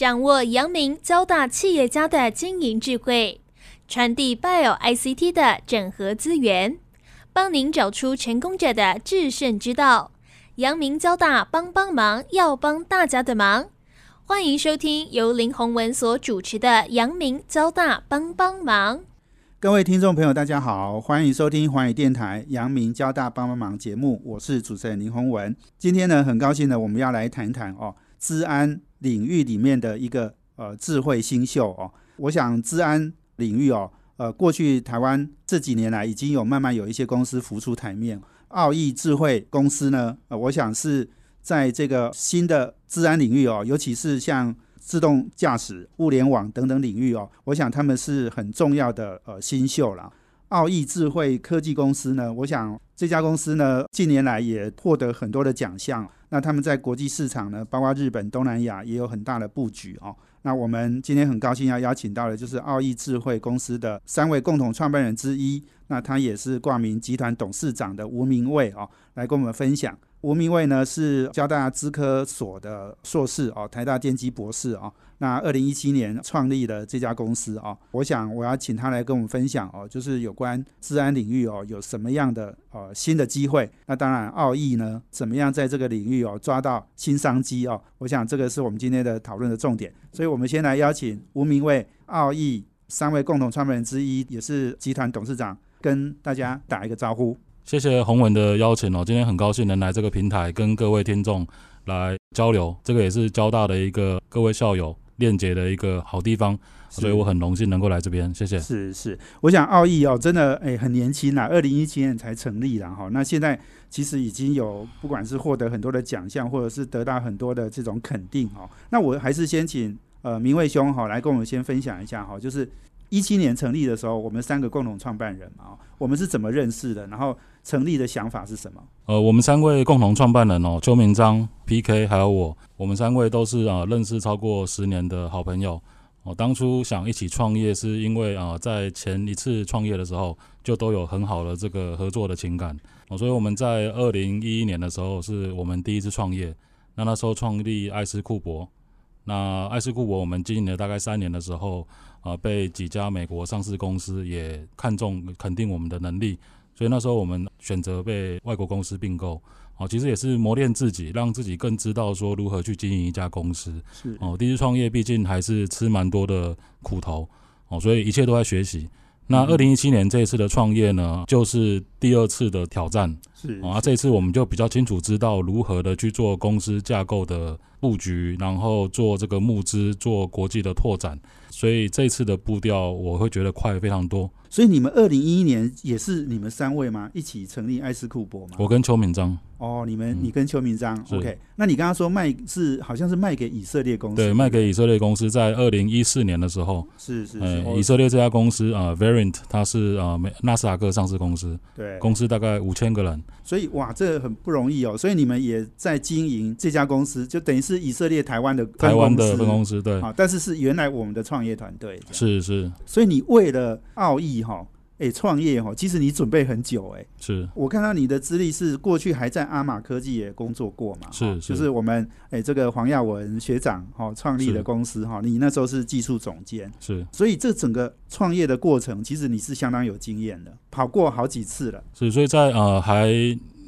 掌握阳明交大企业家的经营智慧，传递 Bio ICT 的整合资源，帮您找出成功者的制胜之道。阳明交大帮帮忙，要帮大家的忙。欢迎收听由林宏文所主持的阳明交大帮帮忙。各位听众朋友，大家好，欢迎收听华语电台阳明交大帮帮忙节目，我是主持人林宏文。今天呢，很高兴呢，我们要来谈谈哦，治安领域里面的一个呃智慧新秀哦。我想治安领域哦，呃，过去台湾这几年来已经有慢慢有一些公司浮出台面，奥义智慧公司呢，呃，我想是在这个新的治安领域哦，尤其是像。自动驾驶、物联网等等领域哦，我想他们是很重要的呃新秀了。奥义智慧科技公司呢，我想这家公司呢近年来也获得很多的奖项。那他们在国际市场呢，包括日本、东南亚也有很大的布局哦。那我们今天很高兴要邀请到的，就是奥义智慧公司的三位共同创办人之一，那他也是挂名集团董事长的吴明卫哦，来跟我们分享。吴明卫呢是交大资科所的硕士哦，台大电机博士哦。那二零一七年创立了这家公司哦，我想我要请他来跟我们分享哦，就是有关治安领域哦有什么样的呃新的机会。那当然奥义呢怎么样在这个领域哦抓到新商机哦，我想这个是我们今天的讨论的重点。所以我们先来邀请吴明卫奥义三位共同创办人之一，也是集团董事长，跟大家打一个招呼。谢谢洪文的邀请哦，今天很高兴能来这个平台跟各位听众来交流，这个也是交大的一个各位校友链接的一个好地方，所以我很荣幸能够来这边，谢谢。是是，我想奥义哦，真的哎很年轻啦，二零一七年才成立了哈，那现在其实已经有不管是获得很多的奖项，或者是得到很多的这种肯定哈，那我还是先请呃明卫兄哈来跟我们先分享一下哈，就是一七年成立的时候，我们三个共同创办人嘛，我们是怎么认识的，然后。成立的想法是什么？呃，我们三位共同创办人哦，邱明章、P.K. 还有我，我们三位都是啊认识超过十年的好朋友。哦，当初想一起创业，是因为啊在前一次创业的时候就都有很好的这个合作的情感。哦，所以我们在二零一一年的时候是我们第一次创业。那那时候创立艾斯库博，那艾斯库博我们经营了大概三年的时候，啊被几家美国上市公司也看中肯定我们的能力。所以那时候我们选择被外国公司并购，哦，其实也是磨练自己，让自己更知道说如何去经营一家公司。是哦，第一次创业毕竟还是吃蛮多的苦头，哦，所以一切都在学习。那二零一七年这一次的创业呢，就是第二次的挑战。是啊，这一次我们就比较清楚知道如何的去做公司架构的布局，然后做这个募资，做国际的拓展。所以这次的步调我会觉得快非常多。所以你们二零一一年也是你们三位吗？一起成立艾斯库博吗？我跟邱敏章。哦，你们你跟邱明章，OK？那你刚刚说卖是好像是卖给以色列公司，对，卖给以色列公司，在二零一四年的时候，是是是，以色列这家公司啊，Variant，它是啊美纳斯达克上市公司，对，公司大概五千个人，所以哇，这很不容易哦。所以你们也在经营这家公司，就等于是以色列台湾的台湾的分公司，对，啊，但是是原来我们的创业团队，是是，所以你为了奥义哈。哎，创业哈，其实你准备很久哎。是我看到你的资历是过去还在阿玛科技也工作过嘛？是，就是我们哎这个黄亚文学长哈创立的公司哈，你那时候是技术总监。是，所以这整个创业的过程，其实你是相当有经验的，跑过好几次了。是，所以在呃还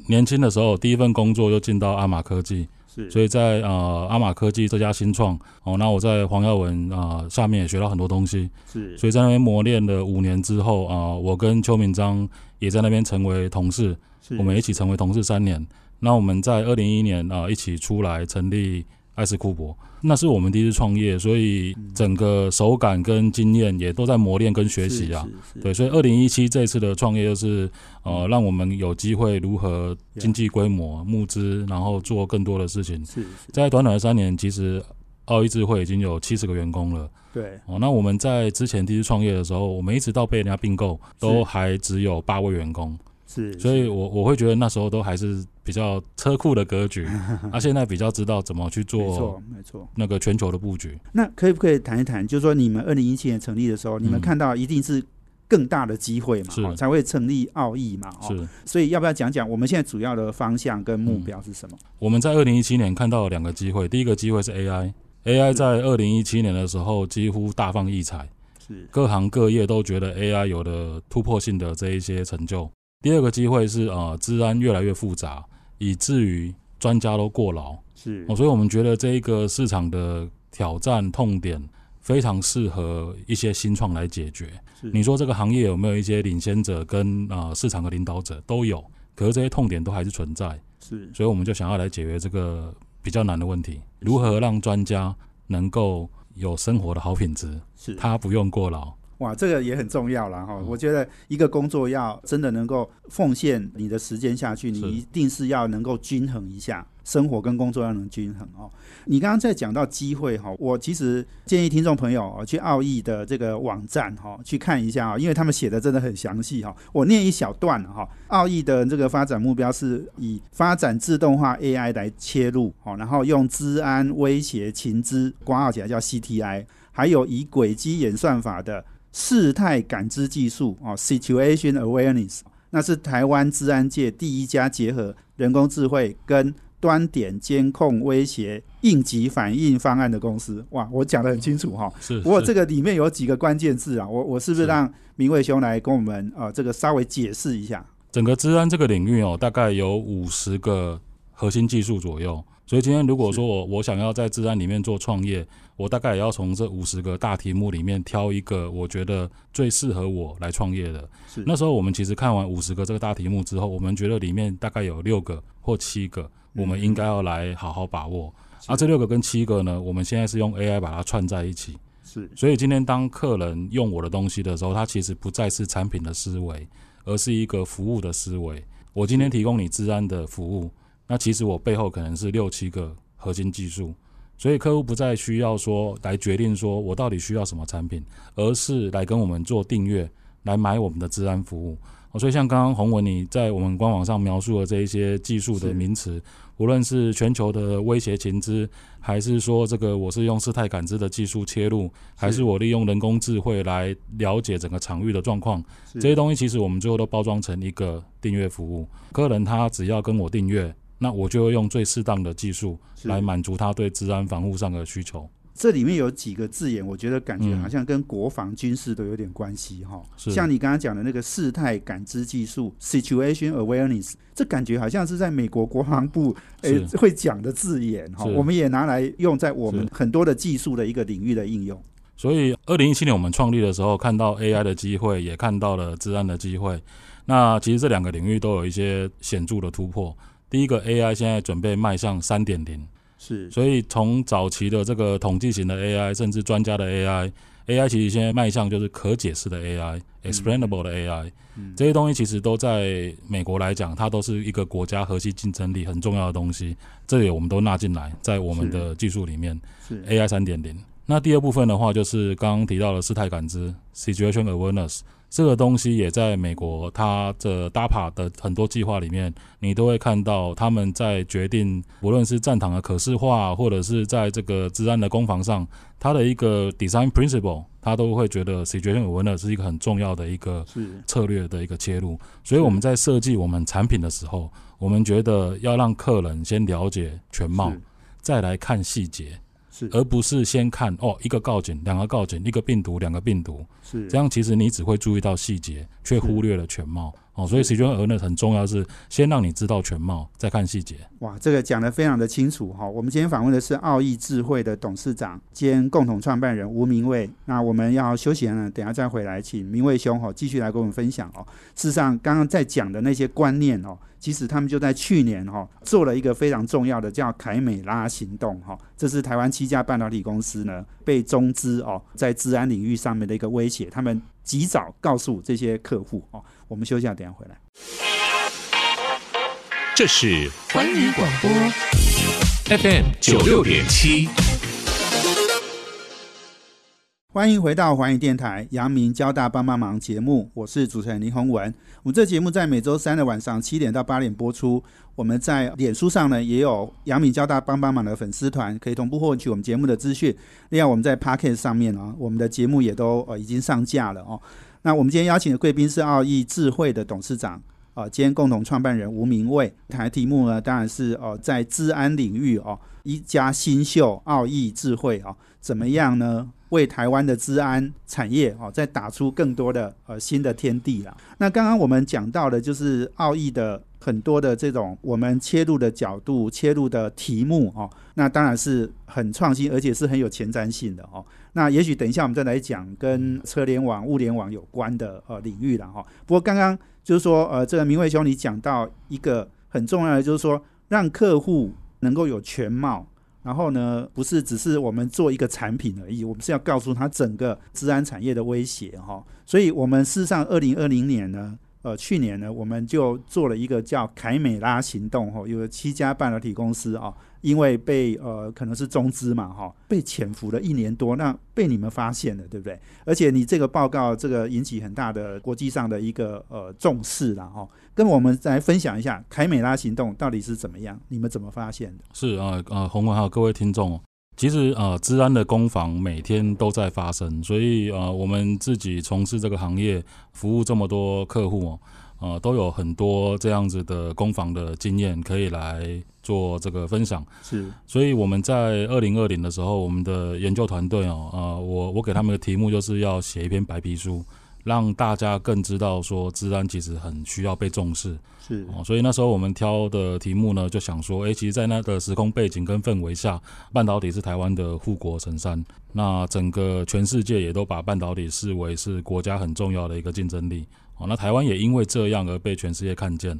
年轻的时候，第一份工作又进到阿玛科技。是，所以在呃阿玛科技这家新创哦，那我在黄耀文啊下面也学到很多东西。是，所以在那边磨练了五年之后啊，我跟邱明章也在那边成为同事，我们一起成为同事三年。那我们在二零一一年啊一起出来成立。艾斯库珀，那是我们第一次创业，所以整个手感跟经验也都在磨练跟学习啊。对，所以二零一七这次的创业就是呃，让我们有机会如何经济规模募资，然后做更多的事情。是，在短短的三年，其实奥义智慧已经有七十个员工了。对，哦，那我们在之前第一次创业的时候，我们一直到被人家并购，都还只有八位员工。是，所以我我会觉得那时候都还是比较车库的格局，那现在比较知道怎么去做，没错没错，那个全球的布局。那可以不可以谈一谈，就是说你们二零一七年成立的时候，你们看到一定是更大的机会嘛，才会成立奥义嘛，是。所以要不要讲讲我们现在主要的方向跟目标是什么？我们在二零一七年看到两个机会，第一个机会是 AI，AI 在二零一七年的时候几乎大放异彩，是各行各业都觉得 AI 有了突破性的这一些成就。第二个机会是啊，治安越来越复杂，以至于专家都过劳。是。哦，所以我们觉得这一个市场的挑战痛点非常适合一些新创来解决。是。你说这个行业有没有一些领先者跟啊、市场的领导者都有，可是这些痛点都还是存在，是。所以我们就想要来解决这个比较难的问题：如何让专家能够有生活的好品质，是。他不用过劳。哇，这个也很重要了哈。嗯我觉得一个工作要真的能够奉献你的时间下去，你一定是要能够均衡一下，生活跟工作要能均衡哦。你刚刚在讲到机会哈，我其实建议听众朋友哦去奥义的这个网站哈去看一下啊，因为他们写的真的很详细哈。我念一小段哈，奥义的这个发展目标是以发展自动化 AI 来切入哦，然后用治安威胁情资挂号起来叫 CTI，还有以轨迹演算法的。事态感知技术哦，Situation Awareness，那是台湾治安界第一家结合人工智慧跟端点监控威胁应急反应方案的公司。哇，我讲的很清楚哈、是，不过是这个里面有几个关键字啊，我我是不是是让明卫兄来跟我们呃这个稍微解释一下？整个治安这个领域哦，大概有五十个核心技术左右。所以今天如果说我我想要在治安里面做创业，我大概也要从这五十个大题目里面挑一个我觉得最适合我来创业的。是那时候我们其实看完五十个这个大题目之后，我们觉得里面大概有六个或七个，我们应该要来好好把握。啊，这六个跟七个呢，我们现在是用 AI 把它串在一起。是所以今天当客人用我的东西的时候，他其实不再是产品的思维，而是一个服务的思维。我今天提供你治安的服务，那其实我背后可能是六七个核心技术，所以客户不再需要说来决定说我到底需要什么产品，而是来跟我们做订阅，来买我们的治安服务。哦所以像刚刚洪文你在我们官网上描述的这一些技术的名词，无论是全球的威胁情资，还是说这个我是用事态感知的技术切入，还是我利用人工智慧来了解整个场域的状况，这些东西其实我们最后都包装成一个订阅服务。客人他只要跟我订阅，那我就会用最适当的技术来满足他对治安防护上的需求。这里面有几个字眼，我觉得感觉嗯好像跟国防军事都有点关系哈、是像你刚刚讲的那个事态感知技术 （Situation Awareness），这感觉好像是在美国国防部诶、会讲的字眼哈、是我们也拿来用在我们很多的技术的一个领域的应用。所以，二零一七年我们创立的时候，看到 AI 的机会，也看到了治安的机会。那其实这两个领域都有一些显著的突破。第一个 AI 现在准备迈向三点零，是。所以从早期的这个统计型的 AI，甚至专家的 AI，AI 其实现在迈向就是可解释的 AI，explainable 的 AI，、嗯。这些东西其实都在美国来讲，它都是一个国家核心竞争力很重要的东西，这里我们都纳进来，在我们的技术里面。是。AI 三点零。那第二部分的话，就是刚刚提到的事态感知 （Situation Awareness） 这个东西，也在美国它的 DAPA 的很多计划里面，你都会看到他们在决定，无论是战场的可视化，或者是在这个治安的攻防上，它的一个 design principle，它都会觉得 Situation Awareness 是一个很重要的一个策略的一个切入。所以我们在设计我们产品的时候，我们觉得要让客人先了解全貌，再来看细节。是。而不是先看哦一个告警，两个告警，一个病毒，两个病毒，是。这样其实你只会注意到细节，却忽略了全貌哦。所以 C 圈额呢很重要，是先让你知道全貌，再看细节。哇，这个讲得非常的清楚哈。我们今天访问的是奥义智慧的董事长兼共同创办人吴明卫。那我们要休息了，等下再回来，请明卫兄哈继续来跟我们分享哦。事实上，刚刚在讲的那些观念哦，其实他们就在去年哈做了一个非常重要的叫凯美拉行动哈。这是台湾七家半导体公司呢被中资哦在治安领域上面的一个威胁，他们及早告诉这些客户哦。我们休息一下，等一下回来。这是环宇广播 FM 九六点七。欢迎回到环宇电台阳明交大帮帮忙节目，我是主持人林宏文。我们这节目在每周三的晚上七点到八点播出。我们在脸书上呢也有阳明交大帮帮忙的粉丝团，可以同步获取我们节目的资讯。另外，我们在 Pocket 上面啊，我们的节目也都呃已经上架了哦。那我们今天邀请的贵宾是奥义智慧的董事长啊，兼共同创办人吴明卫。谈题目呢，当然是哦，在治安领域哦，一家新秀奥义智慧哦，怎么样呢？为台湾的治安产业哦，再打出更多的呃新的天地了。那刚刚我们讲到的，就是奥义的很多的这种我们切入的角度、切入的题目哦，那当然是很创新，而且是很有前瞻性的哦。那也许等一下我们再来讲跟车联网、物联网有关的呃领域了哈。不过刚刚就是说呃，这个明慧兄你讲到一个很重要的，就是说让客户能够有全貌。然后呢，不是只是我们做一个产品而已，我们是要告诉他整个治安产业的威胁哈。所以，我们事实上，二零二零年呢。呃，去年呢，我们就做了一个叫凯美拉行动，哈，有七家半导体公司啊，因为被呃可能是中资嘛，哈，被潜伏了一年多，那被你们发现了，对不对？而且你这个报告，这个引起很大的国际上的一个呃重视了，哈，跟我们来分享一下凯美拉行动到底是怎么样，你们怎么发现的？是啊，呃，洪文还有各位听众。其实呃，治安的攻防每天都在发生，所以呃，我们自己从事这个行业，服务这么多客户哦，呃，都有很多这样子的攻防的经验可以来做这个分享。是，所以我们在二零二零的时候，我们的研究团队哦，呃，我我给他们的题目就是要写一篇白皮书。让大家更知道说，治安其实很需要被重视，是哦。所以那时候我们挑的题目呢，就想说，哎，其实，在那个时空背景跟氛围下，半导体是台湾的护国神山，那整个全世界也都把半导体视为是国家很重要的一个竞争力。哦，那台湾也因为这样而被全世界看见，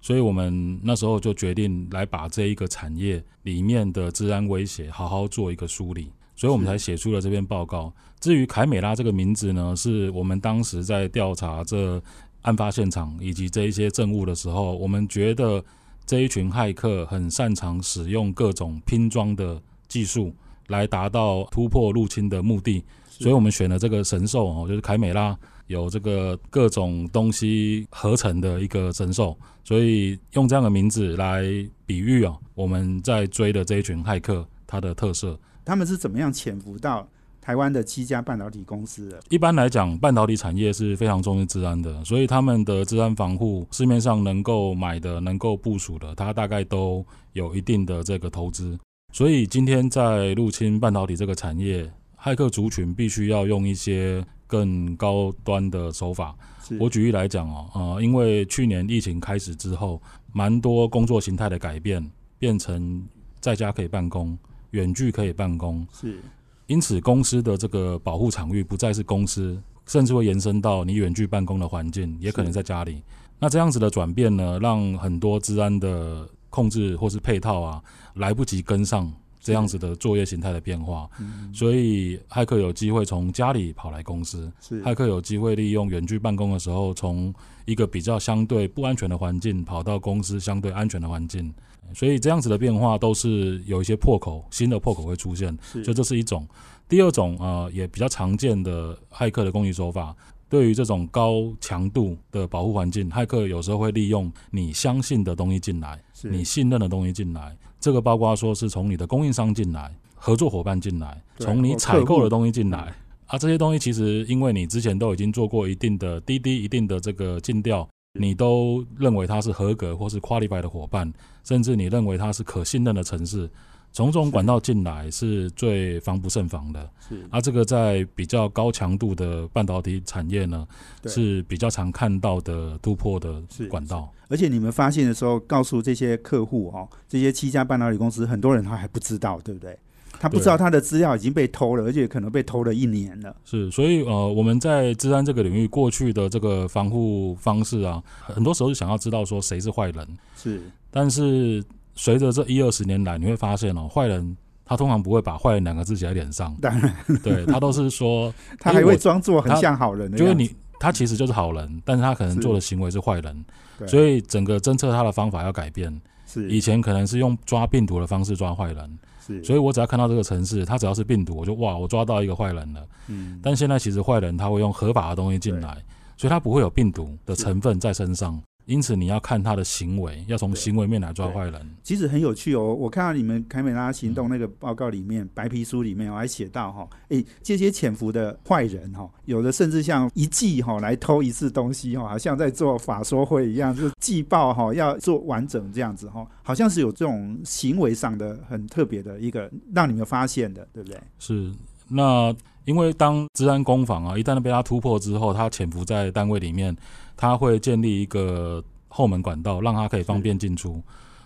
所以我们那时候就决定来把这一个产业里面的治安威胁好好做一个梳理。所以我们才写出了这篇报告。至于凯美拉这个名字呢，是我们当时在调查这案发现场以及这一些证物的时候，我们觉得这一群骇客很擅长使用各种拼装的技术来达到突破入侵的目的，所以我们选了这个神兽哦，就是凯美拉，有这个各种东西合成的一个神兽，所以用这样的名字来比喻哦，我们在追的这一群骇客它的特色。他们是怎么样潜伏到台湾的七家半导体公司的？一般来讲，半导体产业是非常重视治安的，所以他们的治安防护，市面上能够买的、能够部署的，它大概都有一定的这个投资。所以今天在入侵半导体这个产业，骇客族群必须要用一些更高端的手法。我举例来讲哦，呃，因为去年疫情开始之后，蛮多工作形态的改变，变成在家可以办公。远距可以办公，是，因此公司的这个保护场域不再是公司，甚至会延伸到你远距办公的环境，也可能在家里。那这样子的转变呢，让很多治安的控制或是配套啊，来不及跟上这样子的作业形态的变化，所以骇客有机会从家里跑来公司，骇客有机会利用远距办公的时候，从一个比较相对不安全的环境跑到公司相对安全的环境。所以这样子的变化都是有一些破口，新的破口会出现，所以这是一种。第二种啊，也比较常见的骇客的攻击手法，对于这种高强度的保护环境，骇客有时候会利用你相信的东西进来，你信任的东西进来。这个包括说是从你的供应商进来，合作伙伴进来，从你采购的东西进来啊，这些东西其实因为你之前都已经做过一定的滴滴一定的这个尽调。你都认为它是合格或是 qualified 的伙伴，甚至你认为它是可信任的城市，从这种管道进来是最防不胜防的。是，啊这个在比较高强度的半导体产业呢，是比较常看到的突破的管道。而且你们发现的时候，告诉这些客户哦，这些七家半导体公司，很多人他还不知道，对不对？他不知道他的资料已经被偷了，而且可能被偷了一年了。是，所以呃，我们在治安这个领域过去的这个防护方式啊，很多时候是想要知道说谁是坏人。是，但是随着这一二十年来，你会发现哦，坏人他通常不会把“坏人”两个字写在脸上。当然，对他都是说，他还会装作很像好人。就是你，他其实就是好人，但是他可能做的行为是坏人。所以整个侦测他的方法要改变。是，以前可能是用抓病毒的方式抓坏人。是所以，我只要看到这个城市，他只要是病毒，我就哇，我抓到一个坏人了。嗯，但现在其实坏人他会用合法的东西进来，所以他不会有病毒的成分在身上。因此你要看他的行为，要从行为面来抓坏人。其实很有趣哦，我看到你们凯美拉行动那个报告里面，白皮书里面我还写到哈，诶，这些潜伏的坏人哈，有的甚至像一季哈来偷一次东西哈，好像在做法说会一样，就季报哈要做完整这样子哈，好像是有这种行为上的很特别的一个让你们发现的，对不对？是，那因为当治安攻防啊，一旦被他突破之后，他潜伏在单位里面。他会建立一个后门管道，让他可以方便进出。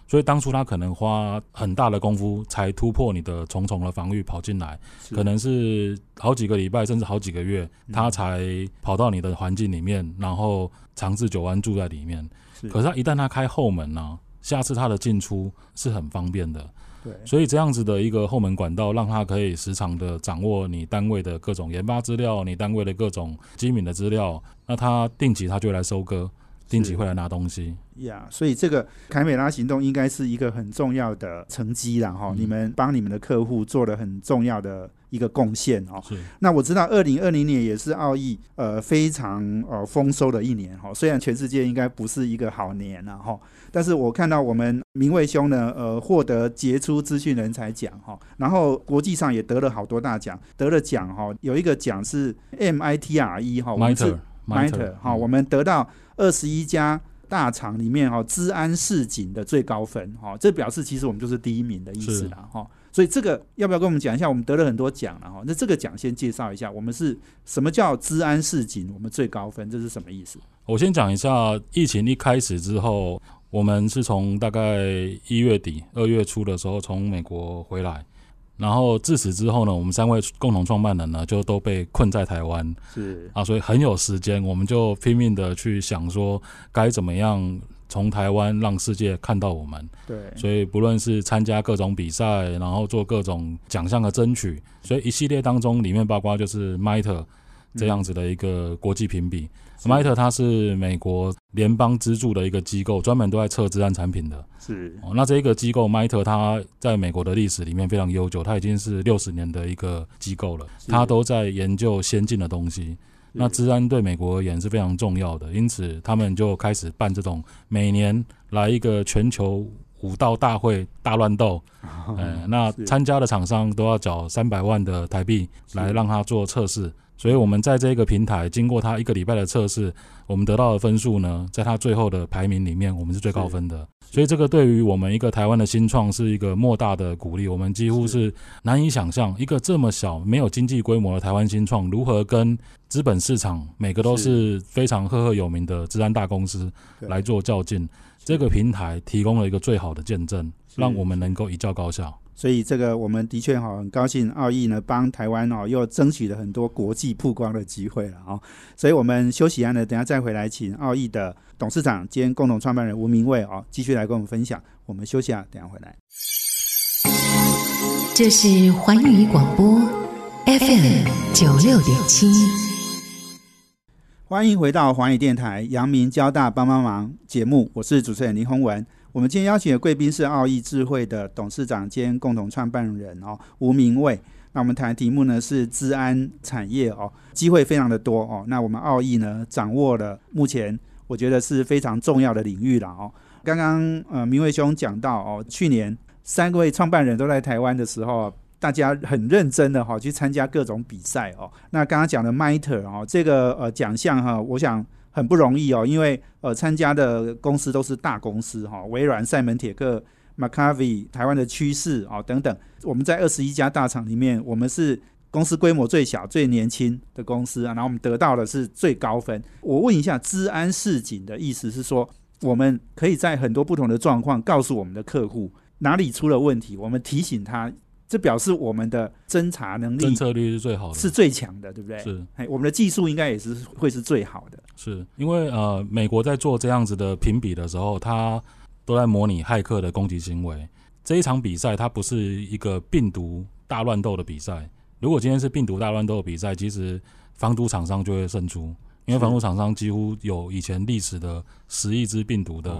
所以当初他可能花很大的功夫才突破你的重重的防御跑进来，可能是好几个礼拜甚至好几个月，他才跑到你的环境里面，然后长治久安住在里面。可是他一旦他开后门呢，下次他的进出是很方便的。对，所以这样子的一个后门管道，让他可以时常的掌握你单位的各种研发资料，你单位的各种机敏的资料。那他定期他就来收割，定期会来拿东西。呀，所以这个凯美拉行动应该是一个很重要的成绩了哈。你们帮你们的客户做了很重要的一个贡献哦。是。那我知道二零二零年也是奥义呃非常呃丰收的一年哈。虽然全世界应该不是一个好年了哈。但是我看到我们明卫兄呢，呃，获得杰出资讯人才奖哈，然后国际上也得了好多大奖，得了奖哈，有一个奖是 MITRE 哈，我们是 MITRE 哈，我们得到二十一家大厂里面哈，治安市井的最高分哈，这表示其实我们就是第一名的意思啦哈，所以这个要不要跟我们讲一下？我们得了很多奖了哈，那这个奖先介绍一下，我们是什么叫治安市井？我们最高分这是什么意思？我先讲一下，疫情一开始之后。我们是从大概一月底、二月初的时候从美国回来，然后自此之后呢，我们三位共同创办人呢就都被困在台湾，是啊，所以很有时间，我们就拼命的去想说该怎么样从台湾让世界看到我们。对，所以不论是参加各种比赛，然后做各种奖项的争取，所以一系列当中里面包括就是 MITRE 这样子的一个国际评比。MITRE 它是美国联邦资助的一个机构，专门都在测治安产品的。是哦，那这一个机构 MITRE 它在美国的历史里面非常悠久，它已经是六十年的一个机构了。它都在研究先进的东西。那治安对美国而言是非常重要的，因此他们就开始办这种每年来一个全球武道大会大乱斗。嗯，那参加的厂商都要缴三百万的台币来让他做测试。所以，我们在这个平台经过他一个礼拜的测试，我们得到的分数呢，在他最后的排名里面，我们是最高分的。所以，这个对于我们一个台湾的新创是一个莫大的鼓励。我们几乎是难以想象，一个这么小、没有经济规模的台湾新创，如何跟资本市场每个都是非常赫赫有名的治安大公司来做较劲。这个平台提供了一个最好的见证，让我们能够一较高下。所以这个我们的确哈很高兴，奥义呢帮台湾哦又争取了很多国际曝光的机会了哦。所以我们休息一下呢，等下再回来，请奥义的董事长兼共同创办人吴明卫哦继续来跟我们分享。我们休息啊，等下回来。这是环宇广播 FM 九六点七，欢迎回到环宇电台阳明交大帮帮忙节目，我是主持人林宏文。我们今天邀请的贵宾是奥义智慧的董事长兼共同创办人哦，吴明卫。那我们谈的题目呢是治安产业哦，机会非常的多哦。那我们奥义呢掌握了目前我觉得是非常重要的领域了哦。刚刚呃明卫兄讲到哦，去年三位创办人都在台湾的时候，大家很认真的哈去参加各种比赛哦。那刚刚讲的 MITRE 哦，这个呃奖项哈，我想。很不容易哦，因为呃，参加的公司都是大公司哈，微软、赛门铁克、McAfee、台湾的趋势啊等等。我们在二十一家大厂里面，我们是公司规模最小、最年轻的公司啊，然后我们得到的是最高分。我问一下，治安市井的意思是说，我们可以在很多不同的状况告诉我们的客户哪里出了问题，我们提醒他。这表示我们的侦查能力、侦测率是最好的，是最强的，对不对？是，哎，我们的技术应该也是会是最好的。是因为呃，美国在做这样子的评比的时候，它都在模拟骇客的攻击行为。这一场比赛它不是一个病毒大乱斗的比赛。如果今天是病毒大乱斗的比赛，其实防毒厂商就会胜出，因为防毒厂商几乎有以前历史的十亿只病毒的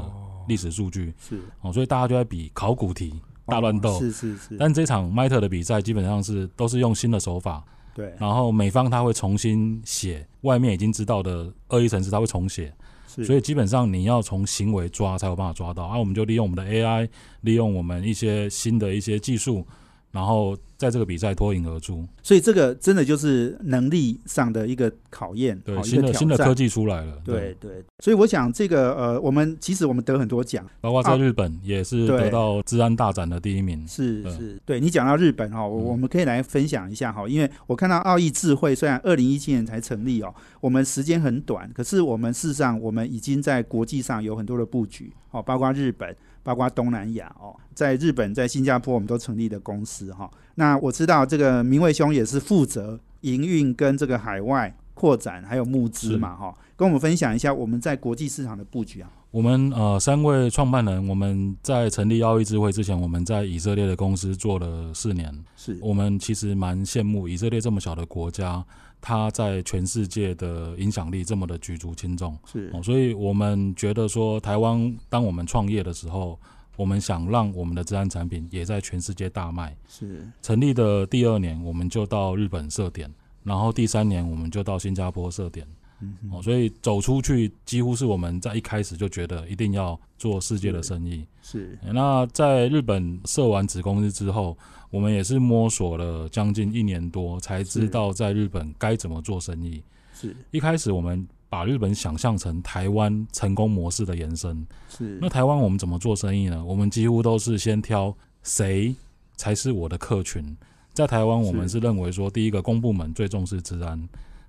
历史数据。是哦，所以大家就在比考古题。大乱斗。是是是，但这场迈特的比赛基本上是都是用新的手法，对。然后美方他会重新写外面已经知道的恶意程式，他会重写，所以基本上你要从行为抓才有办法抓到。啊。我们就利用我们的 AI，利用我们一些新的一些技术，然后在这个比赛脱颖而出。所以这个真的就是能力上的一个考验，对，新的新的科技出来了，对，对，所以我想这个呃，我们其实我们得很多奖，包括在日本也是得到治安大展的第一名。对。是是，对你讲到日本哈，我嗯。我们可以来分享一下哈，因为我看到奥义智慧虽然二零一七年才成立哦，我们时间很短，可是我们事实上我们已经在国际上有很多的布局哦，包括日本，包括东南亚哦，在日本在新加坡我们都成立的公司哈。那我知道这个明卫兄也是负责营运跟这个海外扩展还有募资嘛哈，跟我们分享一下我们在国际市场的布局啊。我们呃三位创办人，我们在成立奥义智慧之前，我们在以色列的公司做了四年。是我们其实蛮羡慕以色列这么小的国家，它在全世界的影响力这么的举足轻重。是哦，所以我们觉得说，台湾当我们创业的时候，我们想让我们的治安产品也在全世界大卖。是成立的第二年，我们就到日本设点，然后第三年我们就到新加坡设点。嗯哦，所以走出去几乎是我们在一开始就觉得一定要做世界的生意。是那在日本设完子公司之后，我们也是摸索了将近一年多，才知道在日本该怎么做生意。是一开始我们把日本想象成台湾成功模式的延伸。是那台湾我们怎么做生意呢？我们几乎都是先挑谁才是我的客群。在台湾，我们是认为说，第一个公部门最重视治安，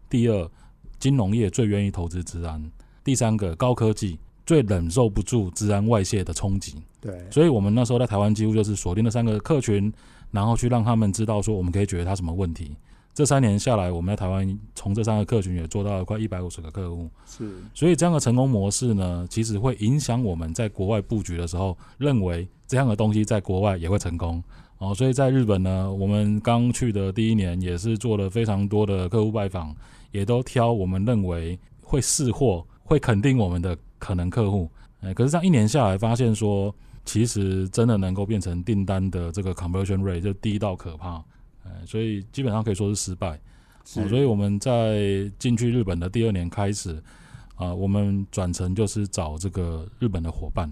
第二金融业最愿意投资治安，第三个高科技最忍受不住治安外泄的冲击。对所以我们那时候在台湾几乎就是锁定了三个客群，然后去让他们知道说我们可以解决他什么问题。这三年下来，我们在台湾从这三个客群也做到了快一百五十个客户，是所以这样的成功模式呢，其实会影响我们在国外布局的时候，认为这样的东西在国外也会成功哦。所以在日本呢，我们刚去的第一年也是做了非常多的客户拜访，也都挑我们认为会试货、会肯定我们的可能客户。哎，可是这样一年下来，发现说，其实真的能够变成订单的这个 conversion rate 就低到可怕。哎，所以基本上可以说是失败。所以我们在进去日本的第二年开始，啊、我们转成就是找这个日本的伙伴，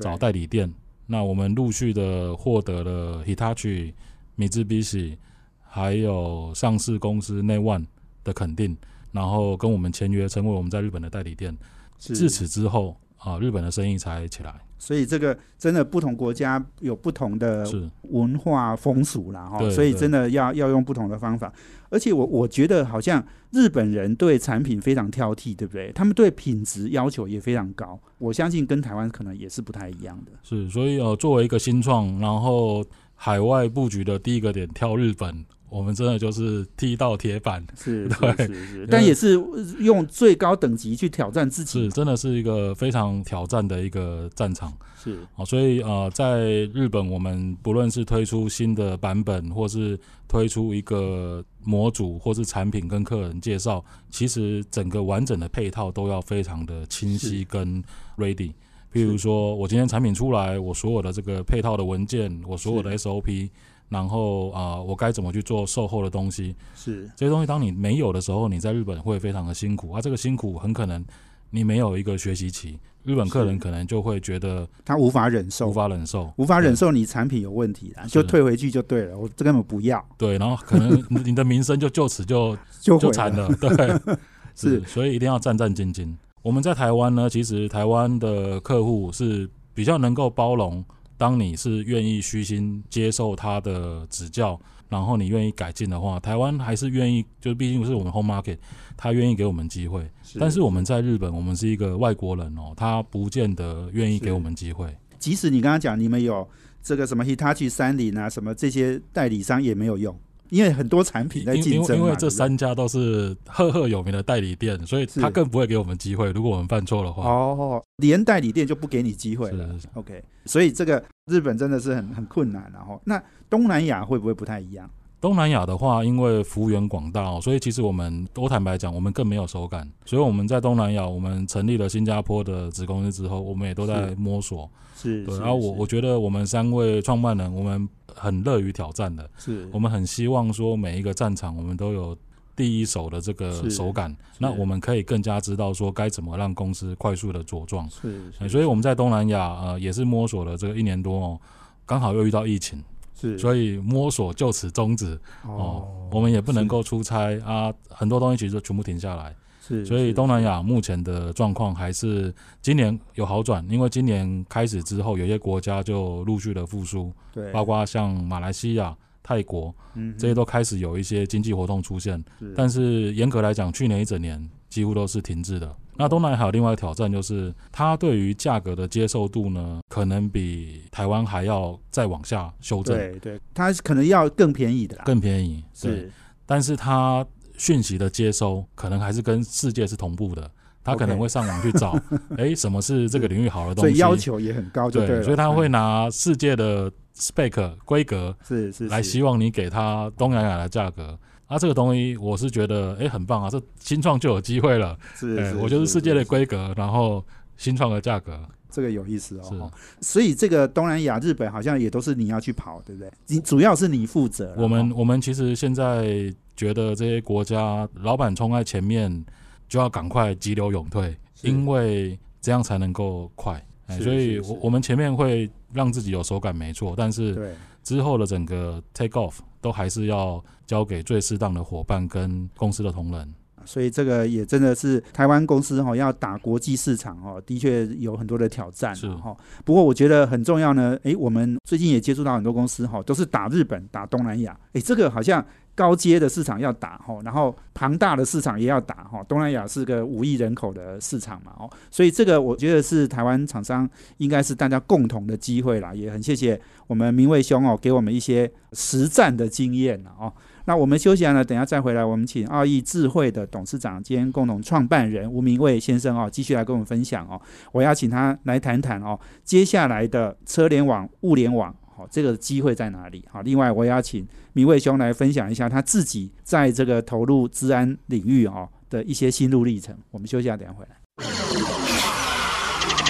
找代理店。那我们陆续的获得了 Hitachi、Mitsubishi，还有上市公司 n One 的肯定，然后跟我们签约，成为我们在日本的代理店。是自此之后，啊、日本的生意才起来。所以这个真的不同国家有不同的文化风俗啦，哈，所以真的要要用不同的方法。而且我我觉得好像日本人对产品非常挑剔，对不对？他们对品质要求也非常高。我相信跟台湾可能也是不太一样的。是，所以呃，作为一个新创，然后海外布局的第一个点挑日本，我们真的就是踢到铁板。是 对。是是是，但也是用最高等级去挑战自己。是，真的是一个非常挑战的一个战场。是。啊！所以呃，在日本，我们不论是推出新的版本，或是推出一个模组，或是产品跟客人介绍，其实整个完整的配套都要非常的清晰跟 ready。譬如说，我今天产品出来，我所有的这个配套的文件，我所有的 SOP，然后啊、我该怎么去做售后的东西，是。这些东西当你没有的时候，你在日本会非常的辛苦。啊。这个辛苦很可能你没有一个学习期，日本客人可能就会觉得他无法忍受。无，法忍受，无法忍受你产品有问题啦，就退回去就对了。我这根本不要，对，然后可能你你的名声就就此就 就毁就惨了，对，是。所以一定要战战兢兢。我们在台湾呢，其实台湾的客户是比较能够包容，当你是愿意虚心接受他的指教，然后你愿意改进的话，台湾还是愿意，就毕竟是我们 home market，他愿意给我们机会。但是我们在日本，我们是一个外国人哦，他不见得愿意给我们机会。即使你刚刚讲你们有这个什么 Hitachi、三菱啊，什么这些代理商也没有用，因为很多产品在竞争嘛。因为这三家都是赫赫有名的代理店，所以他更不会给我们机会。如果我们犯错的话，哦，连代理店就不给你机会了。是是是 OK，所以这个日本真的是很很困难然后那东南亚会不会不太一样？东南亚的话，因为幅员广大哦，所以其实我们都坦白讲，我们更没有手感。所以我们在东南亚，我们成立了新加坡的子公司之后，我们也都在摸索。是是然后我我觉得我们三位创办人，我们很乐于挑战的。是我们很希望说每一个战场，我们都有第一手的这个手感，那我们可以更加知道说该怎么让公司快速的茁壮。是哎所以我们在东南亚呃也是摸索了这个一年多哦，刚好又遇到疫情，是所以摸索就此终止哦。我们也不能够出差啊，很多东西其实都全部停下来。是，所以东南亚目前的状况还是今年有好转，因为今年开始之后，有些国家就陆续的复苏，对，包括像马来西亚、泰国嗯这些都开始有一些经济活动出现。是但是严格来讲，去年一整年几乎都是停滞的。那东南亚还有另外一个挑战，就是它对于价格的接受度呢，可能比台湾还要再往下修正，对对，它可能要更便宜的啦，更便宜。是但是它讯息的接收可能还是跟世界是同步的。他可能会上网去找，哎，什么是这个领域好的东西？所以要求也很高，就对，所以他会嗯拿世界的 spec 规格是是是来希望你给他东南亚的价格。啊，这个东西我是觉得，哎，很棒啊！这新创就有机会了。哎，是是，我就是世界的是规格，然后新创的价格。这个有意思哦。所以这个东南亚、日本好像也都是你要去跑，对不对？你主要是你负责。我们哦我们其实现在觉得这些国家老板冲在前面，就要赶快急流勇退，因为这样才能够快。哎，所以我我们前面会让自己有手感，没错，但是之后的整个 take off 都还是要交给最适当的伙伴跟公司的同仁。所以这个也真的是台湾公司哈、要打国际市场哦，的确有很多的挑战是。哈、不过我觉得很重要呢，诶，我们最近也接触到很多公司哈、都是打日本、打东南亚，诶，这个好像高阶的市场要打哈、然后庞大的市场也要打哈、东南亚是个五亿人口的市场嘛哦，所以这个我觉得是台湾厂商应该是大家共同的机会啦，也很谢谢我们明卫兄哦，给我们一些实战的经验了哦。那我们休息完了，等下再回来，我们请奥义智慧的董事长兼共同创办人吴明卫先生哦，继续来跟我们分享哦。我要请他来谈谈哦，接下来的车联网、物联网，好、这个机会在哪里？好、另外我也要请明卫兄来分享一下他自己在这个投入治安领域哦的一些心路历程。我们休息一下，等下回来。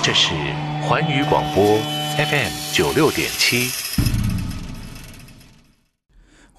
这是环宇广播 FM 九六点七。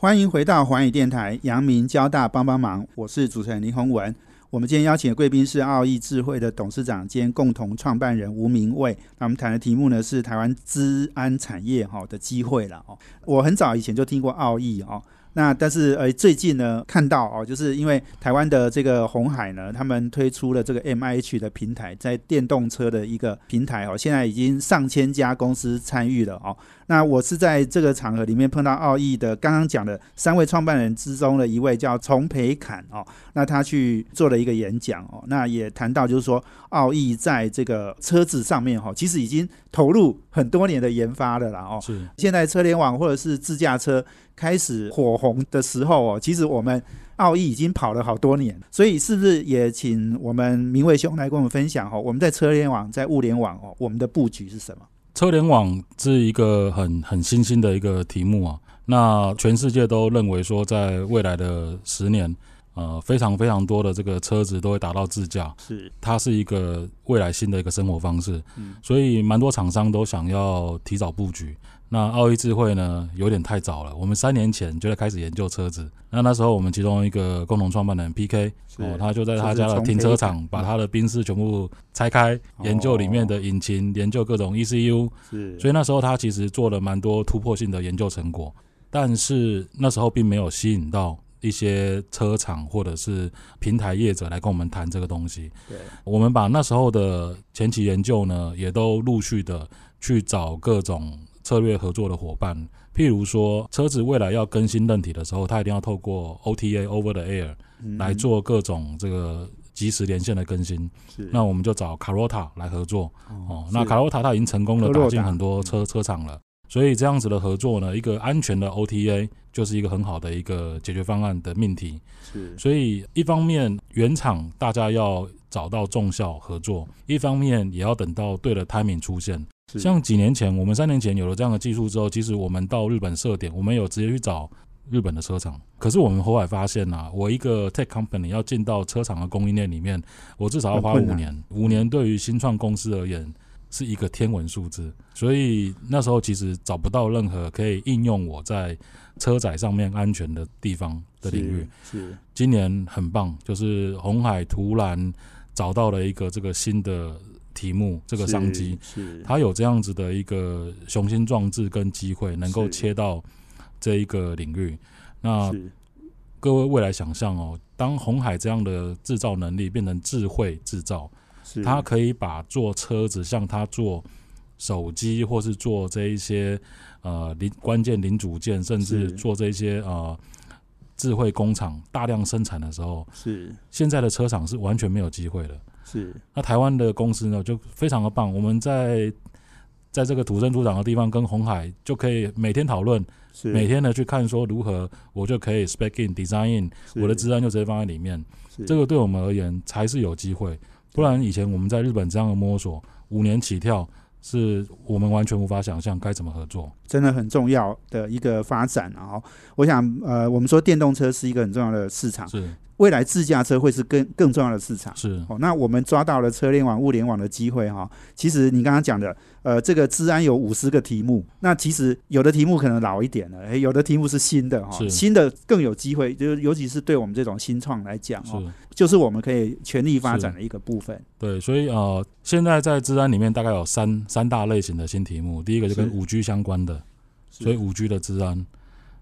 欢迎回到环宇电台，阳明交大帮帮忙，我是主持人林宏文。我们今天邀请的贵宾是奥义智慧的董事长兼共同创办人吴明卫。那我们谈的题目呢是台湾治安产业哈的机会了哦。我很早以前就听过奥义哦，那但是呃最近呢看到哦，就是因为台湾的这个红海呢，他们推出了这个 M I H 的平台，在电动车的一个平台哦，现在已经上千家公司参与了哦。那我是在这个场合里面碰到奥义的刚刚讲的三位创办人之中的一位叫丛培侃哦，那他去做了一个演讲哦，那也谈到就是说奥义在这个车子上面哈、哦，其实已经投入很多年的研发了啦哦。是现在车联网或者是自驾车开始火红的时候哦，其实我们奥义已经跑了好多年，所以是不是也请我们明卫兄来跟我们分享哦，我们在车联网、在物联网哦，我们的布局是什么？车联网是一个很很新兴的一个题目啊。那全世界都认为说，在未来的十年，呃，非常非常多的这个车子都会达到自驾，是它是一个未来新的一个生活方式。嗯所以蛮多厂商都想要提早布局。那奥义智慧呢，有点太早了。我们三年前就在开始研究车子。那那时候我们其中一个共同创办人 PK 哦，他就在他家的停车场把他的宾士全部拆开，研究里面的引擎，研究各种 ECU。是，所以那时候他其实做了蛮多突破性的研究成果，但是那时候并没有吸引到一些车厂或者是平台业者来跟我们谈这个东西。对，我们把那时候的前期研究呢，也都陆续的去找各种策略合作的伙伴，譬如说车子未来要更新韧体的时候，它一定要透过 OTA Over the Air 嗯来做各种这个即时连线的更新。是那我们就找 Carota 来合作。哦，那是卡罗塔它已经成功的打进很多车车厂了，所以这样子的合作呢，一个安全的 OTA 就是一个很好的一个解决方案的命题。是所以一方面原厂大家要找到重效合作，一方面也要等到对的 timing 出现。是像几年前，我们三年前有了这样的技术之后，其实我们到日本设点，我们有直接去找日本的车厂。可是我们后来发现呐、我一个 tech company 要进到车厂的供应链里面，我至少要花五年。五年对于新创公司而言是一个天文数字，所以那时候其实找不到任何可以应用我在车载上面安全的地方的领域。是今年很棒，就是红海突然找到了一个这个新的题目，这个商机，是。他有这样子的一个雄心壮志跟机会，能够切到这一个领域。那各位未来想象哦，当红海这样的制造能力变成智慧制造，是。它可以把做车子像它做手机或是做这一些呃零关键零组件，甚至做这些呃智慧工厂大量生产的时候，是。现在的车厂是完全没有机会的。是。那台湾的公司呢，就非常的棒，我们在在这个土生土长的地方跟红海就可以每天讨论，是。每天的去看说如何我就可以 spec in design in 是。我的资安就直接放在里面，这个对我们而言才是有机会，不然以前我们在日本这样的摸索，五年起跳，是我们完全无法想象该怎么合作。真的很重要的一个发展啊！哦。我想，呃，我们说电动车是一个很重要的市场，是未来自驾车会是更更重要的市场。是。哦，那我们抓到了车联网、物联网的机会哈、其实你刚刚讲的，呃，这个治安有五十个题目，那其实有的题目可能老一点了，诶有的题目是新的哈、是。新的更有机会，就是尤其是对我们这种新创来讲哦，就是我们可以全力发展的一个部分。对，所以呃，现在在治安里面大概有三三大类型的新题目，第一个就跟是。五 G 相关的，所以五 G 的治安，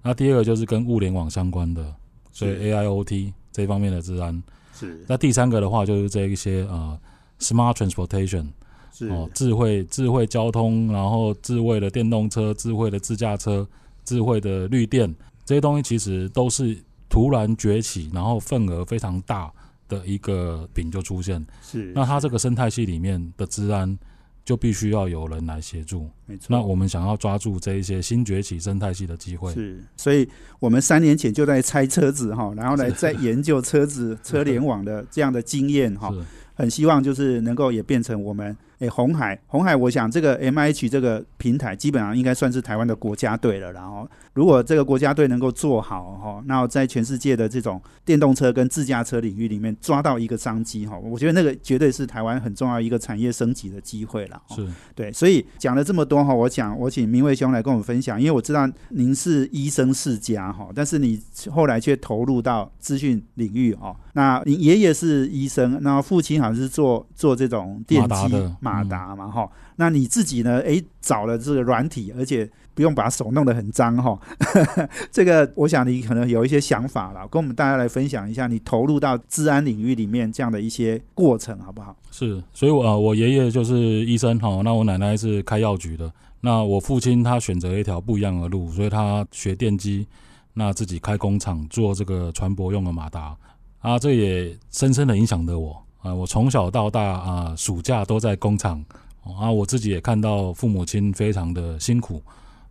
那第二个就是跟物联网相关的，所以 AIoT 这方面的治安。是那第三个的话就是这一些呃 smart transportation 是哦，智慧智慧交通，然后智慧的电动车、智慧的自驾车、智慧的绿电这些东西，其实都是突然崛起，然后份额非常大的一个饼就出现。是，那它这个生态系里面的治安就必须要有人来协助。没错。那我们想要抓住这一些新崛起生态系的机会，是，所以我们三年前就在拆车子哈，然后来在研究车子车联网的这样的经验哈，很希望就是能够也变成我们诶红海红海，我想这个 M H 这个平台基本上应该算是台湾的国家队了。然后如果这个国家队能够做好哈，那在全世界的这种电动车跟自驾车领域里面抓到一个商机哈，我觉得那个绝对是台湾很重要一个产业升级的机会了。哦是对，所以讲了这么多哈，我想我请明卫兄来跟我们分享，因为我知道您是医生世家哈，但是你后来却投入到资讯领域哦。那你爷爷是医生，那父亲好像是做做这种电机马达嘛哈、那你自己呢？诶，找了这个软体，而且不用把手弄得很脏哈。这个我想你可能有一些想法了，跟我们大家来分享一下你投入到治安领域里面这样的一些过程，好不好？是，所以我呃，我爷爷就是医生哈，那我奶奶是开药局的，那我父亲他选择了一条不一样的路，所以他学电机，那自己开工厂做这个船舶用的马达啊，这也深深的影响着我啊，我从小到大啊，暑假都在工厂啊，我自己也看到父母亲非常的辛苦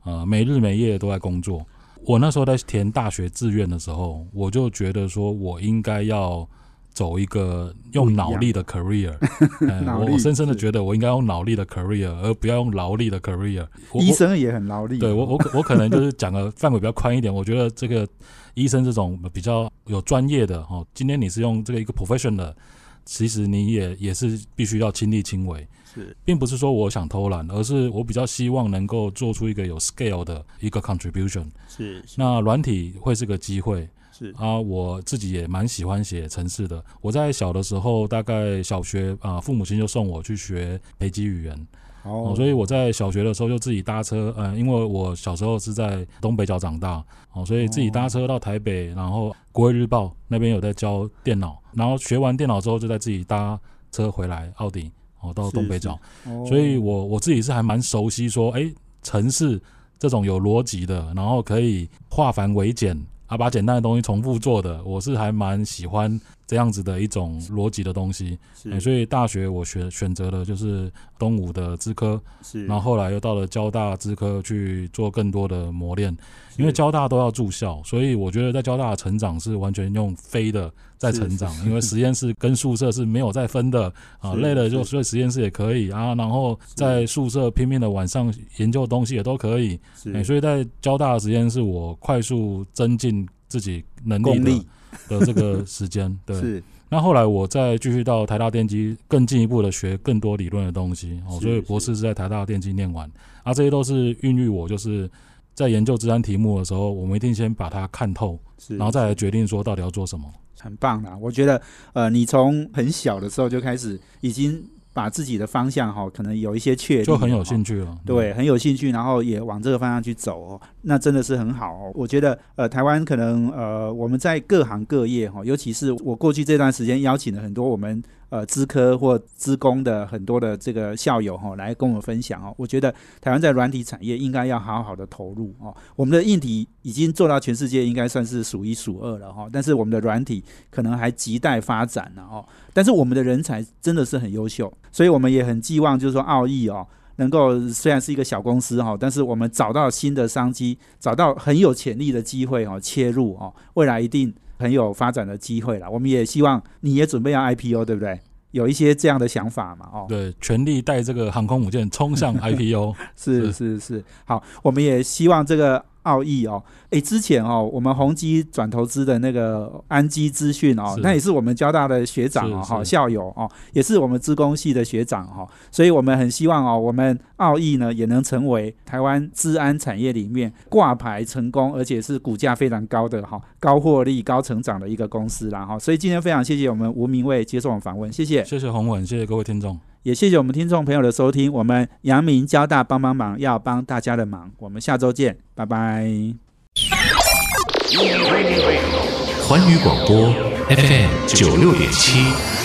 啊，没日没夜都在工作。我那时候在填大学志愿的时候，我就觉得说我应该要走一个用脑力的 career，我我深深的觉得我应该用脑力的 career，而不要用劳力的 career。医生也很劳力，对我我我可能就是讲的范围比较宽一点，我觉得这个医生这种比较有专业的哦，今天你是用这个一个 professional，其实你也也是必须要亲力亲为，是并不是说我想偷懒，而是我比较希望能够做出一个有 scale 的一个 contribution。是是那软体会是个机会是啊，我自己也蛮喜欢写程式的。我在小的时候，大概小学啊，父母亲就送我去学培基语言。哦，所以我在小学的时候就自己搭车，呃，因为我小时候是在东北角长大，哦，所以自己搭车到台北，然后国语日报那边有在教电脑，然后学完电脑之后就在自己搭车回来奥迪，哦，到东北角，哦所以我我自己是还蛮熟悉说，哎，城市这种有逻辑的，然后可以化繁为简啊，把简单的东西重复做的，我是还蛮喜欢这样子的一种逻辑的东西。所以大学我选选择的就是东吴的资科，是，然后后来又到了交大资科去做更多的磨练，因为交大都要住校，所以我觉得在交大的成长是完全用飞的在成长，因为实验室跟宿舍是没有在分的 啊，累了就睡实验室也可以啊，然后在宿舍拼命的晚上研究东西也都可以，所以在交大的时间是我快速增进自己能力的的这个时间，对。是那后来我再继续到台大电机，更进一步的学更多理论的东西哦，所以博士是在台大电机念完，啊，这些都是孕育我就是在研究这单题目的时候，我们一定先把它看透，是，然后再来决定说到底要做什么。很棒啦。我觉得，呃，你从很小的时候就开始，已经把自己的方向哈，可能有一些确定，就很有兴趣了。对，很有兴趣，然后也往这个方向去走哦，那真的是很好哦。我觉得，呃，台湾可能呃，我们在各行各业哈，尤其是我过去这段时间邀请了很多我们呃资科或资工的很多的这个校友哈，来跟我们分享哦。我觉得台湾在软体产业应该要好好的投入哦。我们的硬体已经做到全世界应该算是数一数二了哈，但是我们的软体可能还亟待发展呢哦。但是我们的人才真的是很优秀，所以我们也很寄望就是说奥义哦。能够虽然是一个小公司哈，但是我们找到新的商机，找到很有潜力的机会哈，切入哦，未来一定很有发展的机会了。我们也希望你也准备要 IPO，对不对？有一些这样的想法嘛，哦，对，全力带这个航空母舰冲向 IPO。是是是，好，我们也希望这个奥义哦，诶，之前哦，我们宏基转投资的那个安基资讯哦，那也是我们交大的学长哦，校友哦，也是我们资工系的学长哈，所以我们很希望哦，我们奥义呢也能成为台湾治安产业里面挂牌成功，而且是股价非常高的哈，高获利、高成长的一个公司啦哈，所以今天非常谢谢我们吴明卫接受我们访问，谢谢。谢谢洪文，谢谢各位听众。也谢谢我们听众朋友的收听，我们阳明交大帮帮忙要帮大家的忙，我们下周见，拜拜。环宇广播 FM 九六点七。